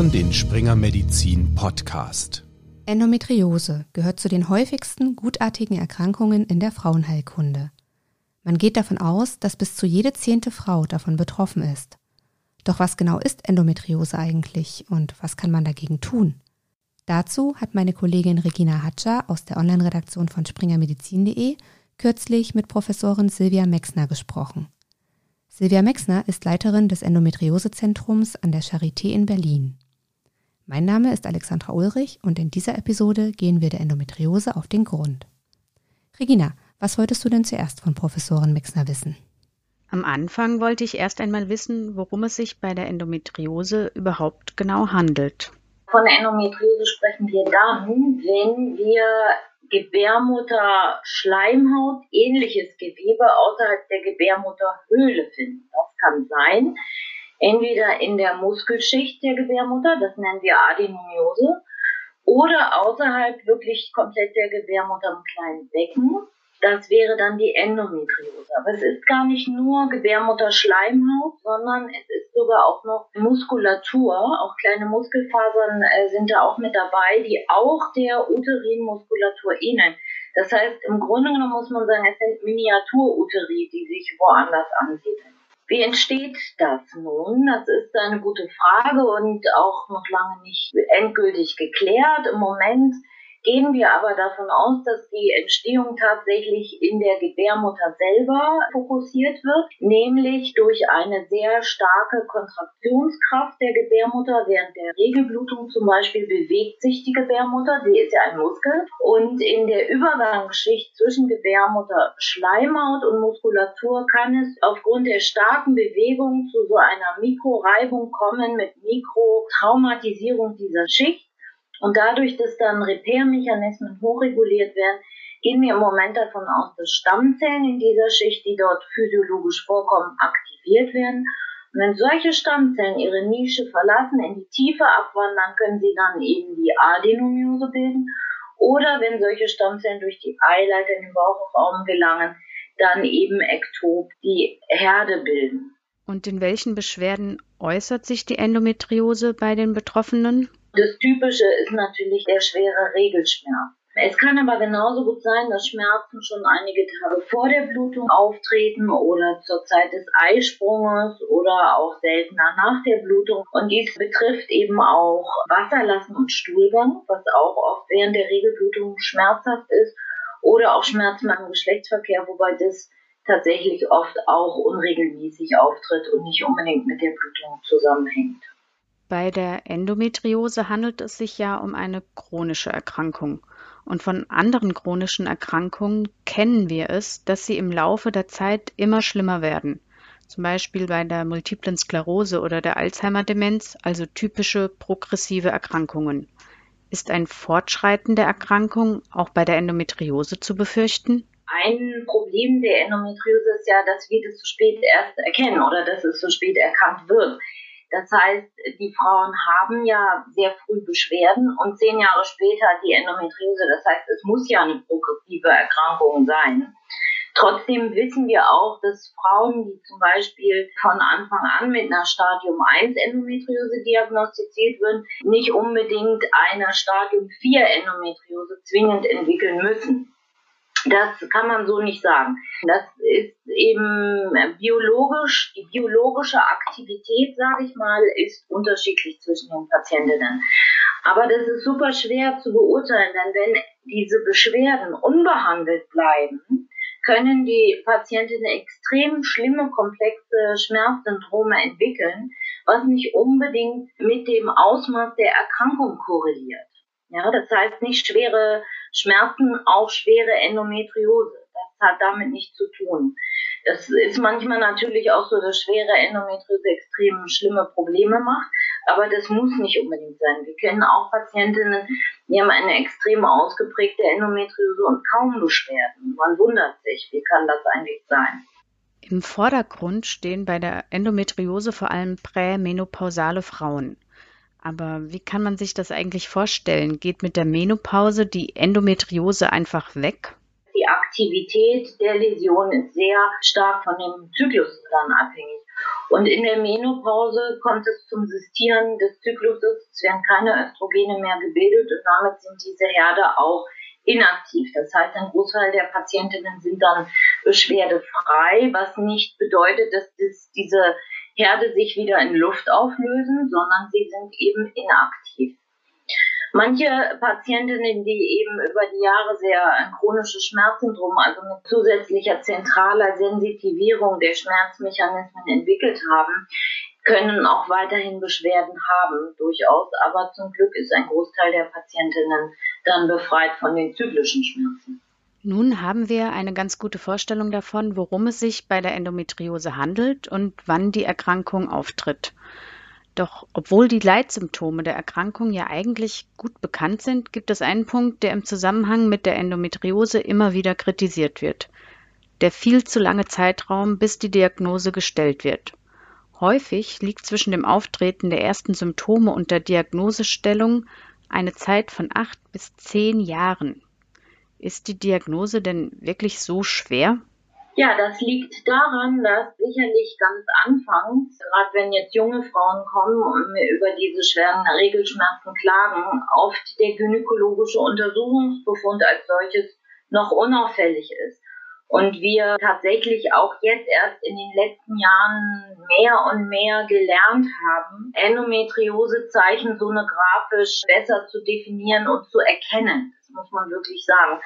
hören den Springer Medizin Podcast. Endometriose gehört zu den häufigsten gutartigen Erkrankungen in der Frauenheilkunde. Man geht davon aus, dass bis zu jede zehnte Frau davon betroffen ist. Doch was genau ist Endometriose eigentlich und was kann man dagegen tun? Dazu hat meine Kollegin Regina Hatscher aus der Online-Redaktion von springermedizin.de kürzlich mit Professorin Silvia Mexner gesprochen. Silvia Mexner ist Leiterin des Endometriosezentrums an der Charité in Berlin. Mein Name ist Alexandra Ulrich und in dieser Episode gehen wir der Endometriose auf den Grund. Regina, was wolltest du denn zuerst von Professorin Mexner wissen? Am Anfang wollte ich erst einmal wissen, worum es sich bei der Endometriose überhaupt genau handelt. Von der Endometriose sprechen wir dann, wenn wir Gebärmutter Schleimhaut, ähnliches Gewebe außerhalb der Gebärmutterhöhle finden. Das kann sein, entweder in der Muskelschicht der Gebärmutter, das nennen wir Adenomiose, oder außerhalb wirklich komplett der Gebärmutter im kleinen Becken. Das wäre dann die Endometriose. Aber es ist gar nicht nur Gebärmutterschleimhaut, sondern es ist sogar auch noch Muskulatur. Auch kleine Muskelfasern äh, sind da auch mit dabei, die auch der Uterinmuskulatur ähneln. Das heißt, im Grunde genommen muss man sagen, es sind Miniaturuteri, die sich woanders ansiedeln. Wie entsteht das nun? Das ist eine gute Frage und auch noch lange nicht endgültig geklärt. Im Moment gehen wir aber davon aus, dass die Entstehung tatsächlich in der Gebärmutter selber fokussiert wird, nämlich durch eine sehr starke Kontraktionskraft der Gebärmutter. Während der Regelblutung zum Beispiel bewegt sich die Gebärmutter, sie ist ja ein Muskel, und in der Übergangsschicht zwischen Gebärmutter, Schleimhaut und Muskulatur kann es aufgrund der starken Bewegung zu so einer Mikroreibung kommen mit Mikrotraumatisierung dieser Schicht. Und dadurch, dass dann Repair-Mechanismen hochreguliert werden, gehen wir im Moment davon aus, dass Stammzellen in dieser Schicht, die dort physiologisch vorkommen, aktiviert werden. Und wenn solche Stammzellen ihre Nische verlassen, in die Tiefe abwandern, können sie dann eben die Adenomiose bilden. Oder wenn solche Stammzellen durch die Eileiter in den Bauchraum gelangen, dann eben ektop die Herde bilden. Und in welchen Beschwerden äußert sich die Endometriose bei den Betroffenen? Das Typische ist natürlich der schwere Regelschmerz. Es kann aber genauso gut sein, dass Schmerzen schon einige Tage vor der Blutung auftreten oder zur Zeit des Eisprunges oder auch seltener nach der Blutung. Und dies betrifft eben auch Wasserlassen und Stuhlgang, was auch oft während der Regelblutung schmerzhaft ist, oder auch Schmerzen beim Geschlechtsverkehr, wobei das tatsächlich oft auch unregelmäßig auftritt und nicht unbedingt mit der Blutung zusammenhängt. Bei der Endometriose handelt es sich ja um eine chronische Erkrankung. Und von anderen chronischen Erkrankungen kennen wir es, dass sie im Laufe der Zeit immer schlimmer werden. Zum Beispiel bei der multiplen Sklerose oder der Alzheimer-Demenz, also typische progressive Erkrankungen. Ist ein Fortschreiten der Erkrankung auch bei der Endometriose zu befürchten? Ein Problem der Endometriose ist ja, dass wir das zu spät erst erkennen oder dass es zu spät erkannt wird. Das heißt, die Frauen haben ja sehr früh Beschwerden und zehn Jahre später die Endometriose. Das heißt, es muss ja eine progressive Erkrankung sein. Trotzdem wissen wir auch, dass Frauen, die zum Beispiel von Anfang an mit einer Stadium 1 Endometriose diagnostiziert werden, nicht unbedingt eine Stadium 4 Endometriose zwingend entwickeln müssen. Das kann man so nicht sagen. Das ist eben biologisch, die biologische Aktivität, sage ich mal, ist unterschiedlich zwischen den Patientinnen. Aber das ist super schwer zu beurteilen, denn wenn diese Beschwerden unbehandelt bleiben, können die Patientinnen extrem schlimme, komplexe Schmerzsyndrome entwickeln, was nicht unbedingt mit dem Ausmaß der Erkrankung korreliert. Ja, das heißt nicht schwere Schmerzen, auch schwere Endometriose. Das hat damit nichts zu tun. Das ist manchmal natürlich auch so, dass schwere Endometriose extrem schlimme Probleme macht, aber das muss nicht unbedingt sein. Wir kennen auch Patientinnen, die haben eine extrem ausgeprägte Endometriose und kaum Beschwerden. Man wundert sich, wie kann das eigentlich sein? Im Vordergrund stehen bei der Endometriose vor allem prämenopausale Frauen. Aber wie kann man sich das eigentlich vorstellen? Geht mit der Menopause die Endometriose einfach weg? Die Aktivität der Läsion ist sehr stark von dem Zyklus dann abhängig. Und in der Menopause kommt es zum Sistieren des Zykluses. Es werden keine Östrogene mehr gebildet und damit sind diese Herde auch inaktiv. Das heißt, ein Großteil der Patientinnen sind dann beschwerdefrei, was nicht bedeutet, dass das, diese Herde sich wieder in Luft auflösen, sondern sie sind eben inaktiv. Manche Patientinnen, die eben über die Jahre sehr ein chronisches Schmerzsyndrom, also mit zusätzlicher zentraler Sensitivierung der Schmerzmechanismen entwickelt haben, können auch weiterhin Beschwerden haben, durchaus. Aber zum Glück ist ein Großteil der Patientinnen dann befreit von den zyklischen Schmerzen. Nun haben wir eine ganz gute Vorstellung davon, worum es sich bei der Endometriose handelt und wann die Erkrankung auftritt. Doch obwohl die Leitsymptome der Erkrankung ja eigentlich gut bekannt sind, gibt es einen Punkt, der im Zusammenhang mit der Endometriose immer wieder kritisiert wird. Der viel zu lange Zeitraum, bis die Diagnose gestellt wird. Häufig liegt zwischen dem Auftreten der ersten Symptome und der Diagnosestellung eine Zeit von acht bis zehn Jahren. Ist die Diagnose denn wirklich so schwer? Ja, das liegt daran, dass sicherlich ganz anfangs, gerade wenn jetzt junge Frauen kommen und mir über diese schweren Regelschmerzen klagen, oft der gynäkologische Untersuchungsbefund als solches noch unauffällig ist und wir tatsächlich auch jetzt erst in den letzten Jahren mehr und mehr gelernt haben, Endometriosezeichen sonografisch besser zu definieren und zu erkennen. Das muss man wirklich sagen.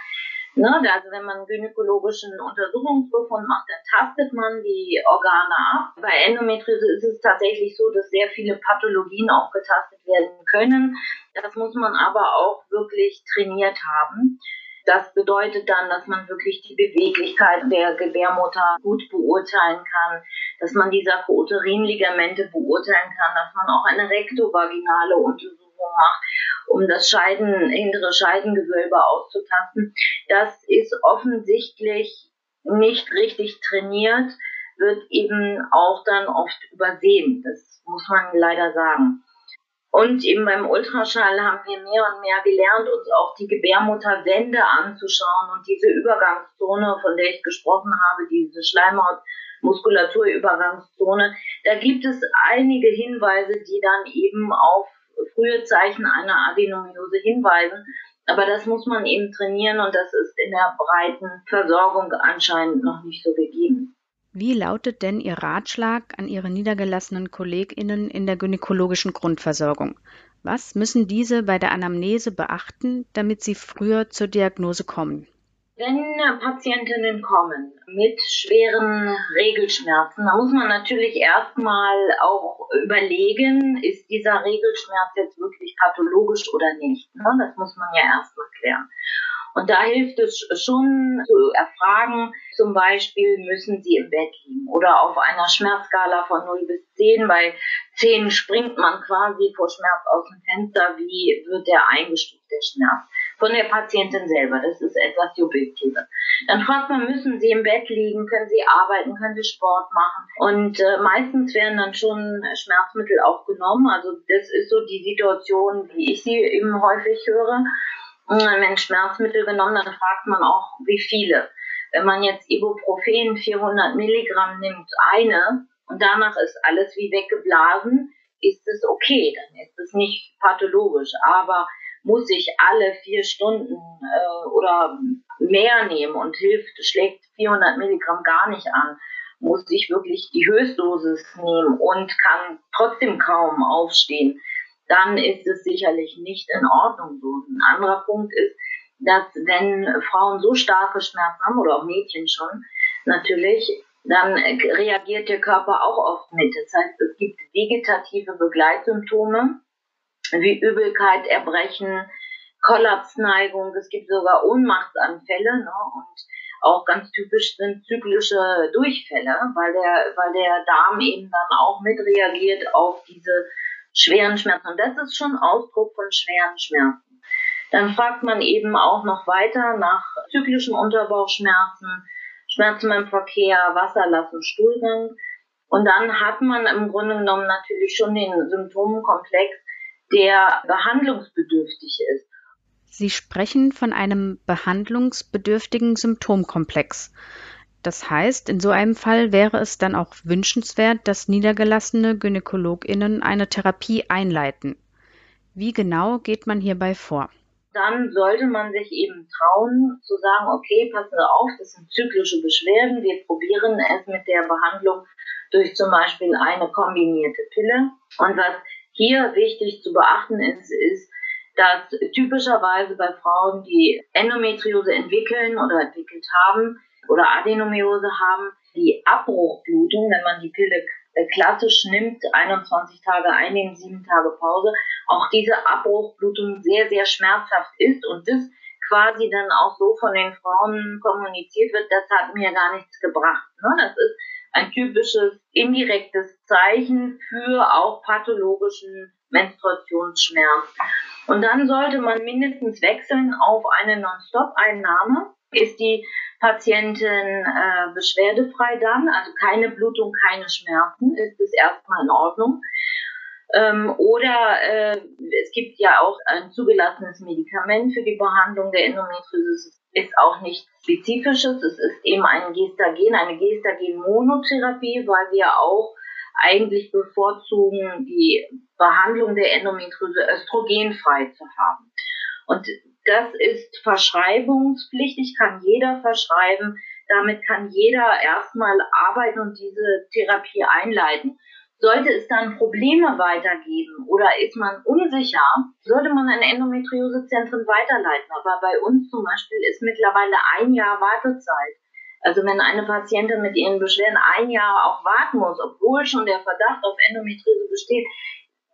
Ne, also wenn man einen gynäkologischen Untersuchungsbefund macht, dann tastet man die Organe ab. Bei Endometriose ist es tatsächlich so, dass sehr viele Pathologien auch getastet werden können. Das muss man aber auch wirklich trainiert haben. Das bedeutet dann, dass man wirklich die Beweglichkeit der Gebärmutter gut beurteilen kann, dass man die Sarkouterin-Ligamente beurteilen kann, dass man auch eine rektovaginale Untersuchung macht, um das Scheiden, hintere Scheidengewölbe auszutasten. Das ist offensichtlich nicht richtig trainiert, wird eben auch dann oft übersehen. Das muss man leider sagen. Und eben beim Ultraschall haben wir mehr und mehr gelernt, uns auch die Gebärmutterwände anzuschauen und diese Übergangszone, von der ich gesprochen habe, diese Schleimhautmuskulaturübergangszone. Da gibt es einige Hinweise, die dann eben auf frühe Zeichen einer Adenomiose hinweisen. Aber das muss man eben trainieren und das ist in der breiten Versorgung anscheinend noch nicht so gegeben. Wie lautet denn Ihr Ratschlag an Ihre niedergelassenen KollegInnen in der gynäkologischen Grundversorgung? Was müssen diese bei der Anamnese beachten, damit sie früher zur Diagnose kommen? Wenn Patientinnen kommen mit schweren Regelschmerzen, dann muss man natürlich erstmal auch überlegen, ist dieser Regelschmerz jetzt wirklich pathologisch oder nicht. Das muss man ja erstmal klären. Und da hilft es schon zu erfragen, zum Beispiel müssen Sie im Bett liegen oder auf einer Schmerzskala von 0 bis 10. Bei 10 springt man quasi vor Schmerz aus dem Fenster. Wie wird der eingestuft, der Schmerz? Von der Patientin selber. Das ist etwas Subjektives. Dann fragt man, müssen Sie im Bett liegen? Können Sie arbeiten? Können Sie Sport machen? Und äh, meistens werden dann schon Schmerzmittel auch genommen. Also das ist so die Situation, wie ich sie eben häufig höre wenn Schmerzmittel genommen, dann fragt man auch, wie viele. Wenn man jetzt Ibuprofen 400 Milligramm nimmt, eine, und danach ist alles wie weggeblasen, ist es okay, dann ist es nicht pathologisch. Aber muss ich alle vier Stunden äh, oder mehr nehmen und hilft, schlägt 400 Milligramm gar nicht an, muss ich wirklich die Höchstdosis nehmen und kann trotzdem kaum aufstehen, dann ist es sicherlich nicht in Ordnung so. Ein anderer Punkt ist, dass wenn Frauen so starke Schmerzen haben oder auch Mädchen schon, natürlich, dann reagiert der Körper auch oft mit. Das heißt, es gibt vegetative Begleitsymptome wie Übelkeit, Erbrechen, Kollapsneigung, es gibt sogar Ohnmachtsanfälle ne? und auch ganz typisch sind zyklische Durchfälle, weil der, weil der Darm eben dann auch mit reagiert auf diese schweren Schmerzen. Und das ist schon Ausdruck von schweren Schmerzen. Dann fragt man eben auch noch weiter nach zyklischen Unterbauchschmerzen, Schmerzen beim Verkehr, Wasserlassen, Stuhlgang. Und dann hat man im Grunde genommen natürlich schon den Symptomenkomplex, der behandlungsbedürftig ist. Sie sprechen von einem behandlungsbedürftigen Symptomkomplex. Das heißt, in so einem Fall wäre es dann auch wünschenswert, dass niedergelassene Gynäkologinnen eine Therapie einleiten. Wie genau geht man hierbei vor? Dann sollte man sich eben trauen zu sagen, okay, passen Sie auf, das sind zyklische Beschwerden, wir probieren es mit der Behandlung durch zum Beispiel eine kombinierte Pille. Und was hier wichtig zu beachten ist, ist, dass typischerweise bei Frauen, die Endometriose entwickeln oder entwickelt haben oder Adenomiose haben, die Abbruchblutung, wenn man die Pille klassisch nimmt, 21 Tage einnehmen, 7 Tage Pause, auch diese Abbruchblutung sehr, sehr schmerzhaft ist und das quasi dann auch so von den Frauen kommuniziert wird, das hat mir gar nichts gebracht. Ne? Das ist ein typisches indirektes Zeichen für auch pathologischen Menstruationsschmerz. Und dann sollte man mindestens wechseln auf eine Non-Stop-Einnahme. Ist die Patientin äh, beschwerdefrei dann, also keine Blutung, keine Schmerzen, ist es erstmal in Ordnung. Ähm, oder äh, es gibt ja auch ein zugelassenes Medikament für die Behandlung der Endometriose. Es ist auch nichts Spezifisches. Es ist eben ein Gestagen, eine Gestagen-Monotherapie, weil wir auch eigentlich bevorzugen, die Behandlung der Endometriose östrogenfrei zu haben. Und das ist verschreibungspflichtig, kann jeder verschreiben. Damit kann jeder erstmal arbeiten und diese Therapie einleiten. Sollte es dann Probleme weitergeben oder ist man unsicher, sollte man an Endometriosezentren weiterleiten. Aber bei uns zum Beispiel ist mittlerweile ein Jahr Wartezeit. Also wenn eine Patientin mit ihren Beschwerden ein Jahr auch warten muss, obwohl schon der Verdacht auf Endometriose besteht,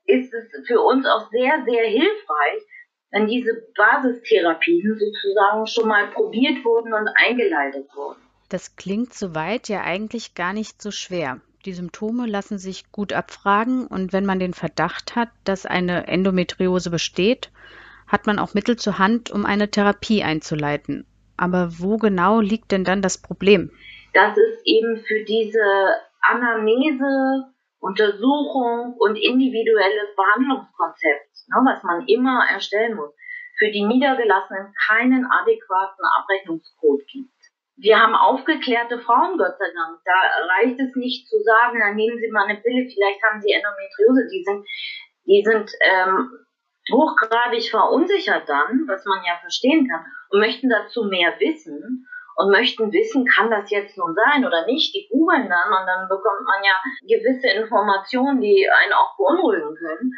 ist es für uns auch sehr, sehr hilfreich, wenn diese Basistherapien sozusagen schon mal probiert wurden und eingeleitet wurden. Das klingt soweit ja eigentlich gar nicht so schwer. Die Symptome lassen sich gut abfragen und wenn man den Verdacht hat, dass eine Endometriose besteht, hat man auch Mittel zur Hand, um eine Therapie einzuleiten. Aber wo genau liegt denn dann das Problem? Das ist eben für diese Anamnese, Untersuchung und individuelles Behandlungskonzept, ne, was man immer erstellen muss, für die Niedergelassenen keinen adäquaten Abrechnungscode gibt. Wir haben aufgeklärte Frauen, Gott sei Dank. Da reicht es nicht zu sagen, dann nehmen Sie mal eine Pille, vielleicht haben Sie Endometriose. Die sind, die sind ähm, hochgradig verunsichert dann, was man ja verstehen kann, und möchten dazu mehr wissen und möchten wissen, kann das jetzt nun sein oder nicht. Die googeln dann und dann bekommt man ja gewisse Informationen, die einen auch beunruhigen können.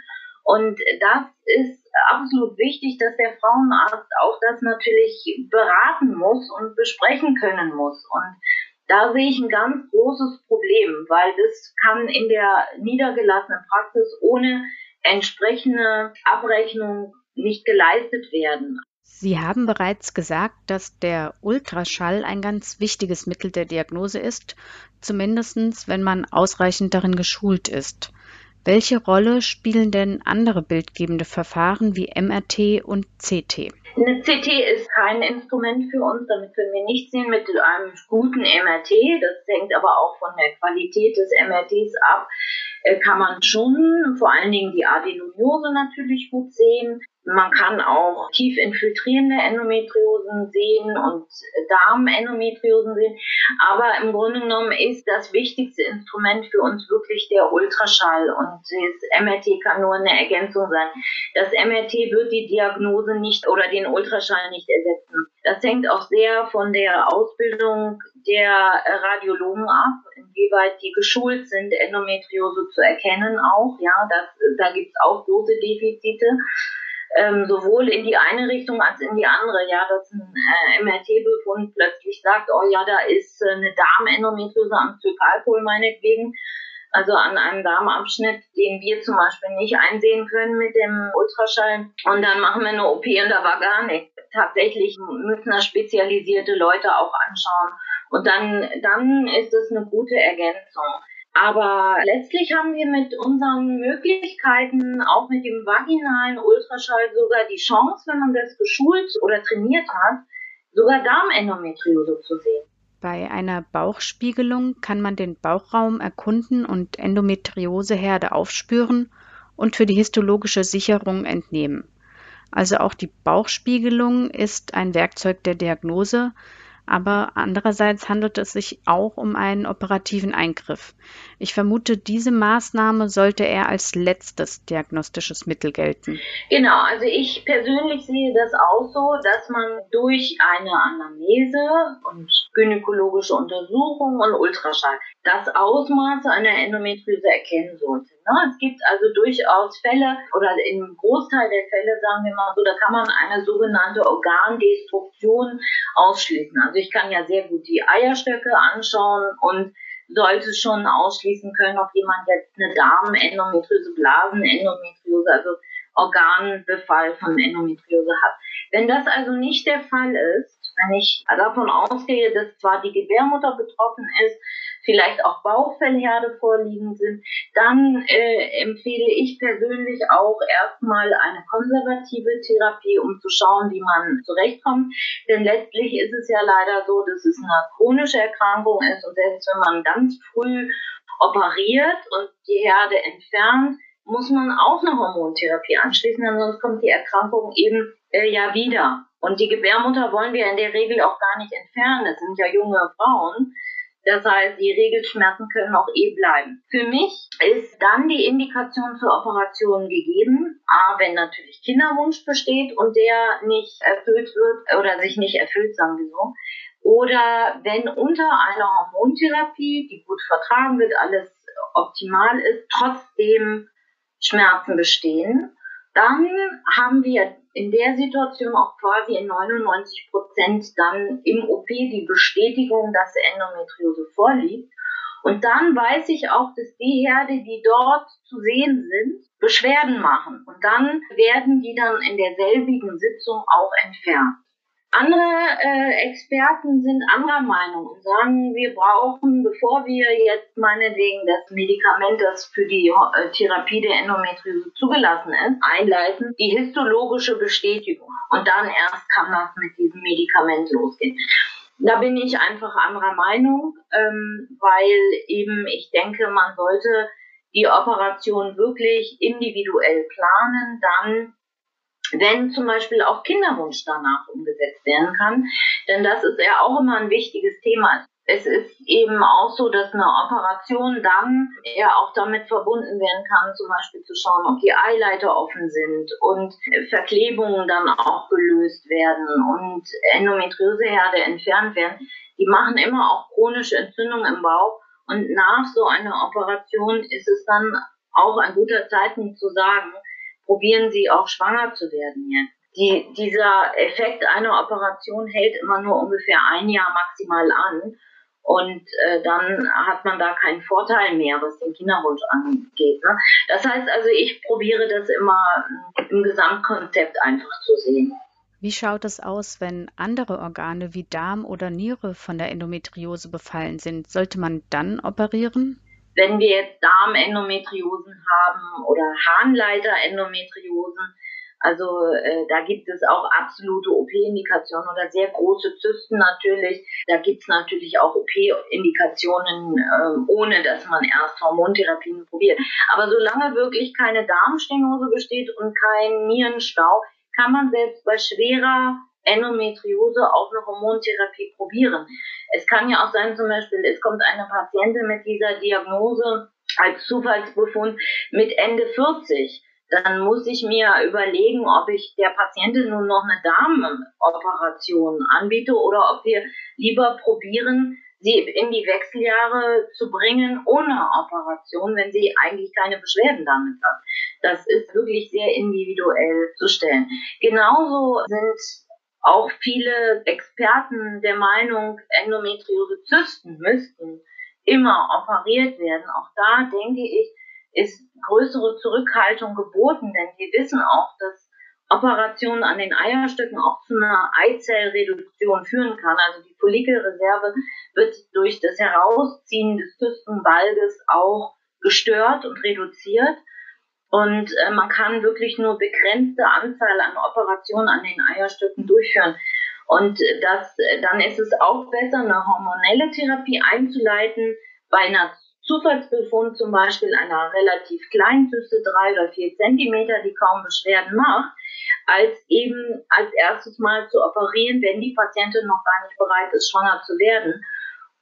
Und das ist absolut wichtig, dass der Frauenarzt auch das natürlich beraten muss und besprechen können muss. Und da sehe ich ein ganz großes Problem, weil das kann in der niedergelassenen Praxis ohne entsprechende Abrechnung nicht geleistet werden. Sie haben bereits gesagt, dass der Ultraschall ein ganz wichtiges Mittel der Diagnose ist, zumindest wenn man ausreichend darin geschult ist. Welche Rolle spielen denn andere bildgebende Verfahren wie MRT und CT? Eine CT ist kein Instrument für uns, damit können wir nicht sehen mit einem guten MRT. Das hängt aber auch von der Qualität des MRTs ab. Äh, kann man schon vor allen Dingen die Adenomiose natürlich gut sehen. Man kann auch tief infiltrierende Endometriosen sehen und Darmendometriosen sehen. Aber im Grunde genommen ist das wichtigste Instrument für uns wirklich der Ultraschall und das MRT kann nur eine Ergänzung sein. Das MRT wird die Diagnose nicht oder den Ultraschall nicht ersetzen. Das hängt auch sehr von der Ausbildung der Radiologen ab, inwieweit die geschult sind, Endometriose zu erkennen auch. Ja, das, da gibt's auch große Defizite ähm, sowohl in die eine Richtung als in die andere. Ja, dass ein äh, MRT-Befund plötzlich sagt, oh ja, da ist äh, eine Darmendometriose am Zykalpol meinetwegen, also an einem Darmabschnitt, den wir zum Beispiel nicht einsehen können mit dem Ultraschall. Und dann machen wir eine OP und da war gar nichts. Tatsächlich müssen das spezialisierte Leute auch anschauen. Und dann, dann ist es eine gute Ergänzung. Aber letztlich haben wir mit unseren Möglichkeiten, auch mit dem vaginalen Ultraschall, sogar die Chance, wenn man das geschult oder trainiert hat, sogar Darmendometriose zu sehen. Bei einer Bauchspiegelung kann man den Bauchraum erkunden und Endometrioseherde aufspüren und für die histologische Sicherung entnehmen. Also auch die Bauchspiegelung ist ein Werkzeug der Diagnose, aber andererseits handelt es sich auch um einen operativen Eingriff. Ich vermute, diese Maßnahme sollte eher als letztes diagnostisches Mittel gelten. Genau, also ich persönlich sehe das auch so, dass man durch eine Anamnese und gynäkologische Untersuchung und Ultraschall das Ausmaß einer Endometriose erkennen sollte. Ne? Es gibt also durchaus Fälle oder im Großteil der Fälle, sagen wir mal so, da kann man eine sogenannte Organdestruktion ausschließen. Also ich kann ja sehr gut die Eierstöcke anschauen und sollte schon ausschließen können, ob jemand jetzt eine Darmendometriose, Blasenendometriose, also Organbefall von Endometriose hat. Wenn das also nicht der Fall ist, wenn ich davon ausgehe, dass zwar die Gebärmutter betroffen ist, vielleicht auch Bauchfellherde vorliegen sind, dann äh, empfehle ich persönlich auch erstmal eine konservative Therapie, um zu schauen, wie man zurechtkommt. Denn letztlich ist es ja leider so, dass es eine chronische Erkrankung ist und selbst wenn man ganz früh operiert und die Herde entfernt, muss man auch eine Hormontherapie anschließen, denn sonst kommt die Erkrankung eben äh, ja wieder. Und die Gebärmutter wollen wir in der Regel auch gar nicht entfernen. Das sind ja junge Frauen. Das heißt, die Regelschmerzen können auch eh bleiben. Für mich ist dann die Indikation zur Operation gegeben. A, wenn natürlich Kinderwunsch besteht und der nicht erfüllt wird oder sich nicht erfüllt, sagen wir so. Oder wenn unter einer Hormontherapie, die gut vertragen wird, alles optimal ist, trotzdem Schmerzen bestehen, dann haben wir in der Situation auch quasi in 99 Prozent dann im OP die Bestätigung, dass Endometriose vorliegt. Und dann weiß ich auch, dass die Herde, die dort zu sehen sind, Beschwerden machen. Und dann werden die dann in derselbigen Sitzung auch entfernt. Andere äh, Experten sind anderer Meinung und sagen, wir brauchen, bevor wir jetzt meinetwegen das Medikament, das für die äh, Therapie der Endometriose zugelassen ist, einleiten, die histologische Bestätigung. Und dann erst kann das mit diesem Medikament losgehen. Da bin ich einfach anderer Meinung, ähm, weil eben ich denke, man sollte die Operation wirklich individuell planen, dann wenn zum Beispiel auch Kinderwunsch danach umgesetzt werden kann. Denn das ist ja auch immer ein wichtiges Thema. Es ist eben auch so, dass eine Operation dann ja auch damit verbunden werden kann, zum Beispiel zu schauen, ob die Eileiter offen sind und Verklebungen dann auch gelöst werden und Endometrioseherde entfernt werden. Die machen immer auch chronische Entzündungen im Bauch und nach so einer Operation ist es dann auch ein guter Zeitpunkt zu sagen, probieren sie auch schwanger zu werden jetzt. Die, dieser Effekt einer Operation hält immer nur ungefähr ein Jahr maximal an. Und äh, dann hat man da keinen Vorteil mehr, was den Kinderwunsch angeht. Ne? Das heißt also, ich probiere das immer im Gesamtkonzept einfach zu sehen. Wie schaut es aus, wenn andere Organe wie Darm oder Niere von der Endometriose befallen sind? Sollte man dann operieren? Wenn wir jetzt Darmendometriosen haben oder Harnleiterendometriosen, also äh, da gibt es auch absolute OP-Indikationen oder sehr große Zysten natürlich. Da gibt es natürlich auch OP-Indikationen, äh, ohne dass man erst Hormontherapien probiert. Aber solange wirklich keine Darmstenose besteht und kein Nierenstau, kann man selbst bei schwerer Endometriose auch eine Hormontherapie probieren. Es kann ja auch sein, zum Beispiel, es kommt eine Patientin mit dieser Diagnose als Zufallsbefund mit Ende 40. Dann muss ich mir überlegen, ob ich der Patientin nun noch eine Damenoperation anbiete oder ob wir lieber probieren, sie in die Wechseljahre zu bringen ohne Operation, wenn sie eigentlich keine Beschwerden damit hat. Das ist wirklich sehr individuell zu stellen. Genauso sind auch viele Experten der Meinung, Endometriosezysten müssten immer operiert werden. Auch da denke ich, ist größere Zurückhaltung geboten, denn wir wissen auch, dass Operationen an den Eierstöcken auch zu einer Eizellreduktion führen kann. Also die Follikelreserve wird durch das Herausziehen des Zystenbalges auch gestört und reduziert. Und äh, man kann wirklich nur begrenzte Anzahl an Operationen an den Eierstöcken durchführen. Und das, dann ist es auch besser, eine hormonelle Therapie einzuleiten bei einer Zufallsbefund zum Beispiel einer relativ kleinen Zyste, drei oder vier Zentimeter, die kaum Beschwerden macht, als eben als erstes mal zu operieren, wenn die Patientin noch gar nicht bereit ist, schwanger zu werden.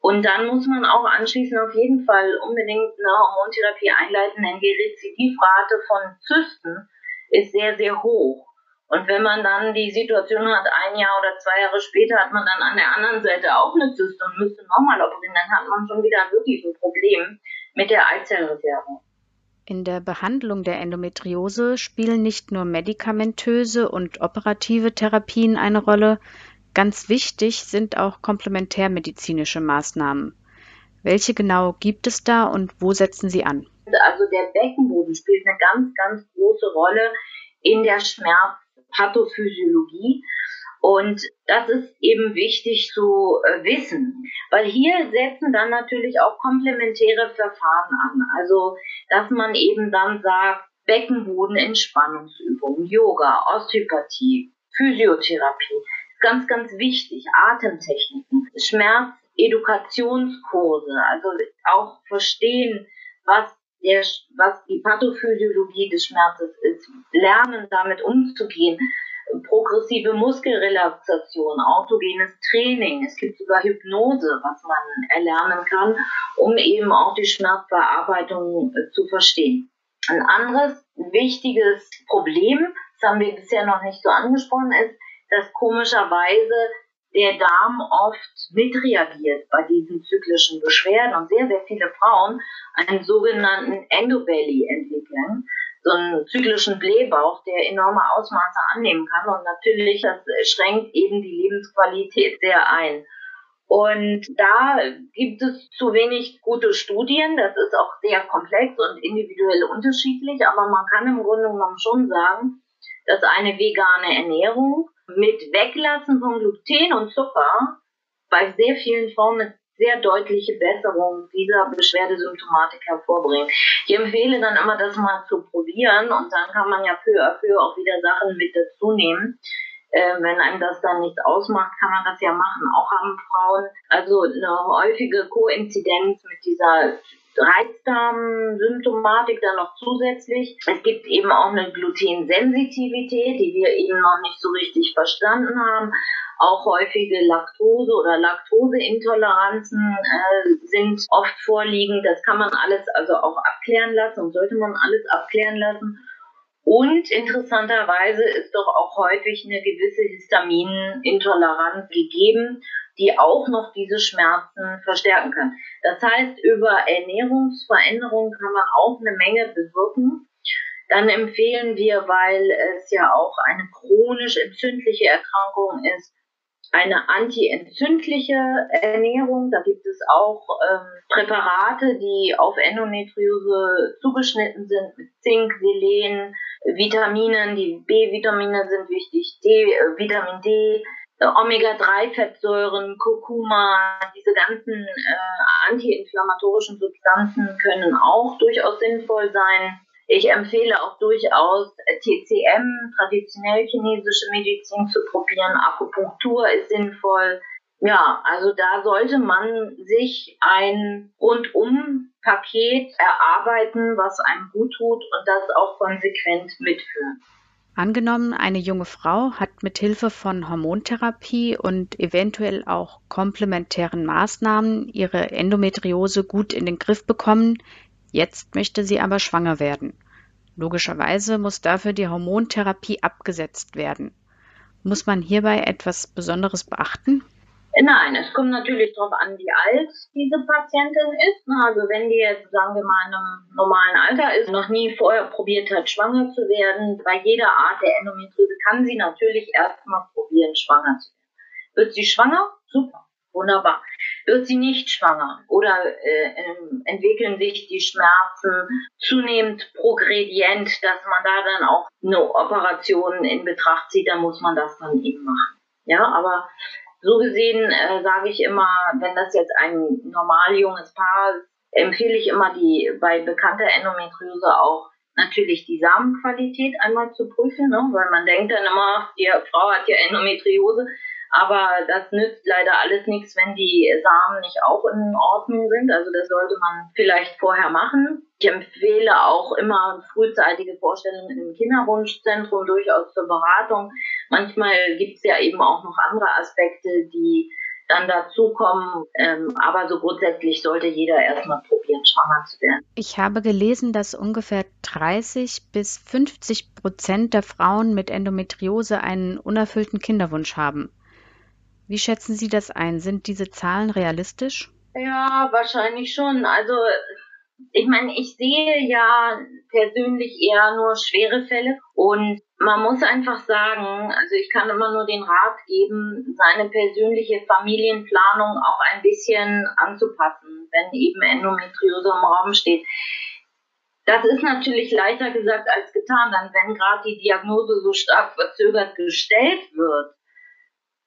Und dann muss man auch anschließend auf jeden Fall unbedingt eine Hormontherapie einleiten, denn die Rezidivrate von Zysten ist sehr, sehr hoch. Und wenn man dann die Situation hat, ein Jahr oder zwei Jahre später hat man dann an der anderen Seite auch eine Zyste und müsste nochmal operieren, dann hat man schon wieder wirklich ein Problem mit der Eizellreserve. In der Behandlung der Endometriose spielen nicht nur medikamentöse und operative Therapien eine Rolle, ganz wichtig sind auch komplementärmedizinische Maßnahmen. Welche genau gibt es da und wo setzen sie an? Also der Beckenboden spielt eine ganz, ganz große Rolle in der Schmerzpathophysiologie. Und das ist eben wichtig zu äh, wissen, weil hier setzen dann natürlich auch komplementäre Verfahren an. Also, dass man eben dann sagt, Beckenbodenentspannungsübungen, Yoga, Osteopathie, Physiotherapie, ganz, ganz wichtig, Atemtechniken, Schmerzedukationskurse, also auch verstehen, was der, was die Pathophysiologie des Schmerzes ist, lernen damit umzugehen progressive Muskelrelaxation, autogenes Training. Es gibt sogar Hypnose, was man erlernen kann, um eben auch die Schmerzbearbeitung äh, zu verstehen. Ein anderes wichtiges Problem, das haben wir bisher noch nicht so angesprochen, ist, dass komischerweise der Darm oft mitreagiert bei diesen zyklischen Beschwerden und sehr, sehr viele Frauen einen sogenannten Endobelly entwickeln so einen zyklischen Blähbauch, der enorme Ausmaße annehmen kann. Und natürlich, das schränkt eben die Lebensqualität sehr ein. Und da gibt es zu wenig gute Studien. Das ist auch sehr komplex und individuell unterschiedlich. Aber man kann im Grunde genommen schon sagen, dass eine vegane Ernährung mit Weglassen von Gluten und Zucker bei sehr vielen Frauen eine sehr deutliche Besserung dieser Beschwerdesymptomatik hervorbringen. Ich empfehle dann immer, das mal zu probieren und dann kann man ja peu à peu auch wieder Sachen mit dazu nehmen. Äh, wenn einem das dann nichts ausmacht, kann man das ja machen. Auch haben Frauen also eine häufige Koinzidenz mit dieser Reizdarmsymptomatik dann noch zusätzlich. Es gibt eben auch eine Glutensensitivität, die wir eben noch nicht so richtig verstanden haben. Auch häufige Laktose- oder Laktoseintoleranzen äh, sind oft vorliegend. Das kann man alles also auch abklären lassen und sollte man alles abklären lassen. Und interessanterweise ist doch auch häufig eine gewisse Histaminintoleranz gegeben, die auch noch diese Schmerzen verstärken kann. Das heißt, über Ernährungsveränderungen kann man auch eine Menge bewirken. Dann empfehlen wir, weil es ja auch eine chronisch entzündliche Erkrankung ist, eine antientzündliche Ernährung. Da gibt es auch ähm, Präparate, die auf Endometriose zugeschnitten sind mit Zink, Selen, Vitaminen. Die B-Vitamine sind wichtig, D, äh, Vitamin D, Omega-3-Fettsäuren, Kurkuma, diese ganzen äh, antiinflammatorischen Substanzen können auch durchaus sinnvoll sein. Ich empfehle auch durchaus TCM, traditionell chinesische Medizin zu probieren. Akupunktur ist sinnvoll. Ja, also da sollte man sich ein Rundum-Paket erarbeiten, was einem gut tut und das auch konsequent mitführen. Angenommen, eine junge Frau hat mit Hilfe von Hormontherapie und eventuell auch komplementären Maßnahmen ihre Endometriose gut in den Griff bekommen, Jetzt möchte sie aber schwanger werden. Logischerweise muss dafür die Hormontherapie abgesetzt werden. Muss man hierbei etwas Besonderes beachten? Nein, es kommt natürlich darauf an, wie alt diese Patientin ist. Also wenn die jetzt, sagen wir mal, in einem normalen Alter ist, noch nie vorher probiert hat, schwanger zu werden, bei jeder Art der Endometriose kann sie natürlich erstmal probieren, schwanger zu werden. Wird sie schwanger? Super, wunderbar wird sie nicht schwanger oder äh, ähm, entwickeln sich die Schmerzen zunehmend progredient, dass man da dann auch eine Operation in Betracht zieht, dann muss man das dann eben machen. Ja, aber so gesehen äh, sage ich immer, wenn das jetzt ein normal junges Paar ist, empfehle ich immer die bei bekannter Endometriose auch natürlich die Samenqualität einmal zu prüfen, ne? weil man denkt dann immer, die Frau hat ja Endometriose, Aber das nützt leider alles nichts, wenn die Samen nicht auch in Ordnung sind. Also das sollte man vielleicht vorher machen. Ich empfehle auch immer frühzeitige Vorstellungen im Kinderwunschzentrum durchaus zur Beratung. Manchmal gibt es ja eben auch noch andere Aspekte, die dann dazukommen. Ähm, aber so grundsätzlich sollte jeder erstmal probieren, schwanger zu werden. Ich habe gelesen, dass ungefähr 30 bis 50 Prozent der Frauen mit Endometriose einen unerfüllten Kinderwunsch haben. Wie schätzen Sie das ein? Sind diese Zahlen realistisch? Ja, wahrscheinlich schon. Also ich meine, ich sehe ja persönlich eher nur schwere Fälle und man muss einfach sagen, also ich kann immer nur den Rat geben, seine persönliche Familienplanung auch ein bisschen anzupassen, wenn eben Endometriose im Raum steht. Das ist natürlich leichter gesagt als getan, dann wenn gerade die Diagnose so stark verzögert gestellt wird,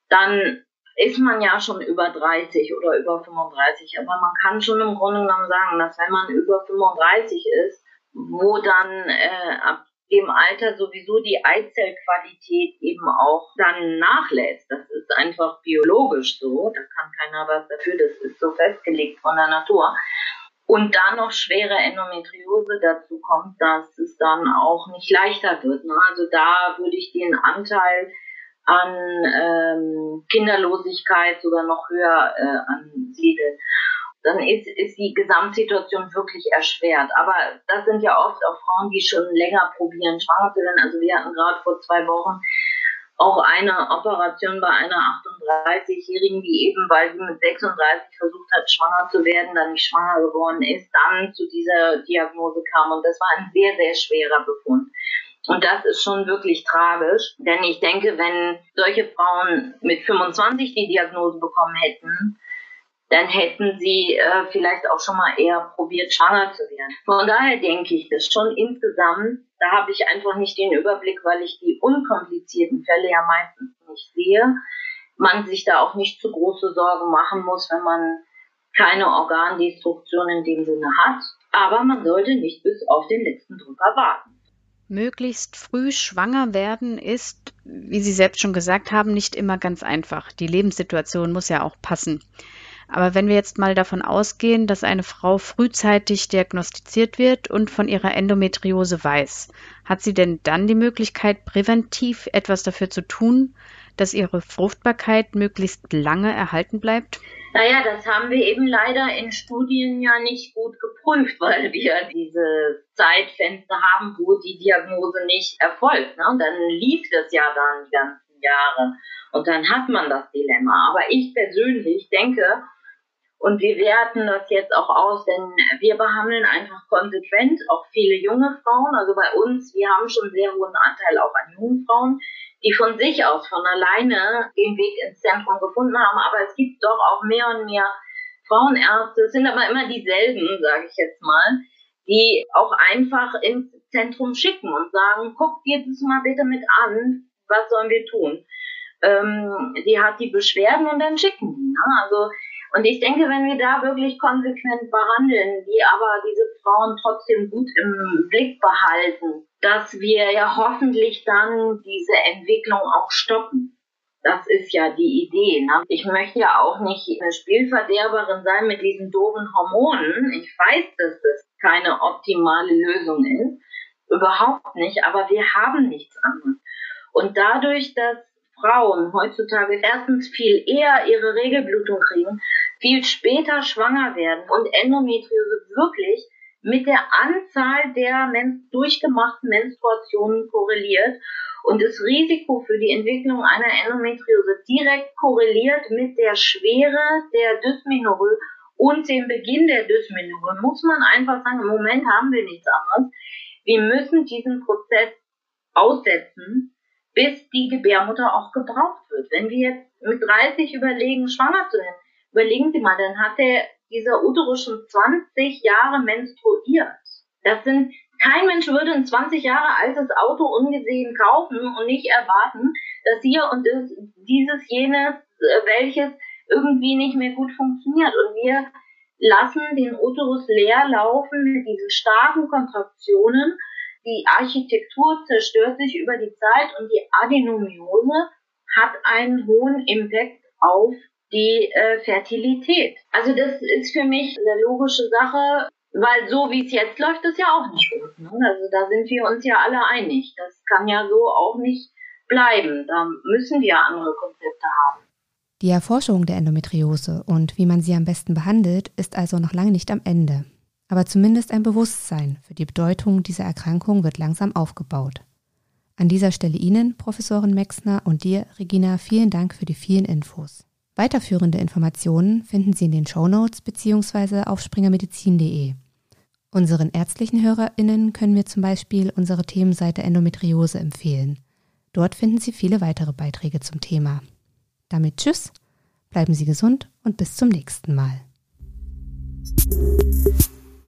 dann ist man ja schon über 30 oder über 35. Aber man kann schon im Grunde genommen sagen, dass wenn man über 35 ist, wo dann äh, ab dem Alter sowieso die Eizellqualität eben auch dann nachlässt. Das ist einfach biologisch so. Da kann keiner was dafür. Das ist so festgelegt von der Natur. Und da noch schwere Endometriose dazu kommt, dass es dann auch nicht leichter wird. Ne? Also da würde ich den Anteil an ähm, Kinderlosigkeit sogar noch höher äh, ansiedeln. Dann ist, ist die Gesamtsituation wirklich erschwert. Aber das sind ja oft auch Frauen, die schon länger probieren, schwanger zu werden. Also wir hatten gerade vor zwei Wochen auch eine Operation bei einer 38-Jährigen, die eben, weil sie mit 36 versucht hat, schwanger zu werden, dann nicht schwanger geworden ist, dann zu dieser Diagnose kam. Und das war ein sehr, sehr schwerer Befund. Und das ist schon wirklich tragisch, denn ich denke, wenn solche Frauen mit 25 die Diagnose bekommen hätten, dann hätten sie äh, vielleicht auch schon mal eher probiert, schwanger zu werden. Von daher denke ich, dass schon insgesamt, da habe ich einfach nicht den Überblick, weil ich die unkomplizierten Fälle ja meistens nicht sehe, man sich da auch nicht zu große Sorgen machen muss, wenn man keine Organdestruktion in dem Sinne hat. Aber man sollte nicht bis auf den letzten Drücker warten. Möglichst früh schwanger werden ist, wie Sie selbst schon gesagt haben, nicht immer ganz einfach. Die Lebenssituation muss ja auch passen. Aber wenn wir jetzt mal davon ausgehen, dass eine Frau frühzeitig diagnostiziert wird und von ihrer Endometriose weiß, hat sie denn dann die Möglichkeit, präventiv etwas dafür zu tun, dass ihre Fruchtbarkeit möglichst lange erhalten bleibt? Naja, das haben wir eben leider in Studien ja nicht gut geprüft, weil wir diese Zeitfenster haben, wo die Diagnose nicht erfolgt. Ne? Und dann lief das ja dann die ganzen Jahre. Und dann hat man das Dilemma. Aber ich persönlich denke, und wir werten das jetzt auch aus, denn wir behandeln einfach konsequent auch viele junge Frauen. Also bei uns, wir haben schon sehr hohen Anteil auch an jungen Frauen die von sich aus, von alleine den Weg ins Zentrum gefunden haben. Aber es gibt doch auch mehr und mehr Frauenärzte, es sind aber immer dieselben, sage ich jetzt mal, die auch einfach ins Zentrum schicken und sagen, guck dir das mal bitte mit an, was sollen wir tun? Ähm, die hat die Beschwerden und dann schicken die. Ne? Also und ich denke, wenn wir da wirklich konsequent behandeln, die aber diese Frauen trotzdem gut im Blick behalten, dass wir ja hoffentlich dann diese Entwicklung auch stoppen. Das ist ja die Idee. Ne? Ich möchte ja auch nicht eine Spielverderberin sein mit diesen doofen Hormonen. Ich weiß, dass das keine optimale Lösung ist. Überhaupt nicht. Aber wir haben nichts anderes. Und dadurch, dass Frauen heutzutage erstens viel eher ihre Regelblutung kriegen, viel später schwanger werden und Endometriose wirklich mit der Anzahl der durchgemachten Menstruationen korreliert und das Risiko für die Entwicklung einer Endometriose direkt korreliert mit der Schwere der Dysmenorrhoe und dem Beginn der Dysmenorrhoe, muss man einfach sagen, im Moment haben wir nichts anderes. Wir müssen diesen Prozess aussetzen, bis die Gebärmutter auch gebraucht wird. Wenn wir jetzt mit 30 überlegen, schwanger zu werden, Überlegen Sie mal, dann hat der, dieser Uterus schon 20 Jahre menstruiert. Das sind, kein Mensch würde ein 20 Jahre altes Auto ungesehen kaufen und nicht erwarten, dass hier und das, dieses, jenes, äh, welches irgendwie nicht mehr gut funktioniert. Und wir lassen den Uterus leer laufen mit diesen starken Kontraktionen. Die Architektur zerstört sich über die Zeit und die Adenomiose hat einen hohen Impact auf die äh, Fertilität. Also das ist für mich eine logische Sache, weil so wie es jetzt läuft, ist ja auch nicht gut. Ne? Also da sind wir uns ja alle einig. Das kann ja so auch nicht bleiben. Da müssen wir andere Konzepte haben. Die Erforschung der Endometriose und wie man sie am besten behandelt, ist also noch lange nicht am Ende. Aber zumindest ein Bewusstsein für die Bedeutung dieser Erkrankung wird langsam aufgebaut. An dieser Stelle Ihnen, Professorin Mexner, und dir, Regina, vielen Dank für die vielen Infos. Weiterführende Informationen finden Sie in den Show Notes bzw. auf springermedizin.de. Unseren ärztlichen HörerInnen können wir zum Beispiel unsere Themenseite Endometriose empfehlen. Dort finden Sie viele weitere Beiträge zum Thema. Damit Tschüss, bleiben Sie gesund und bis zum nächsten Mal.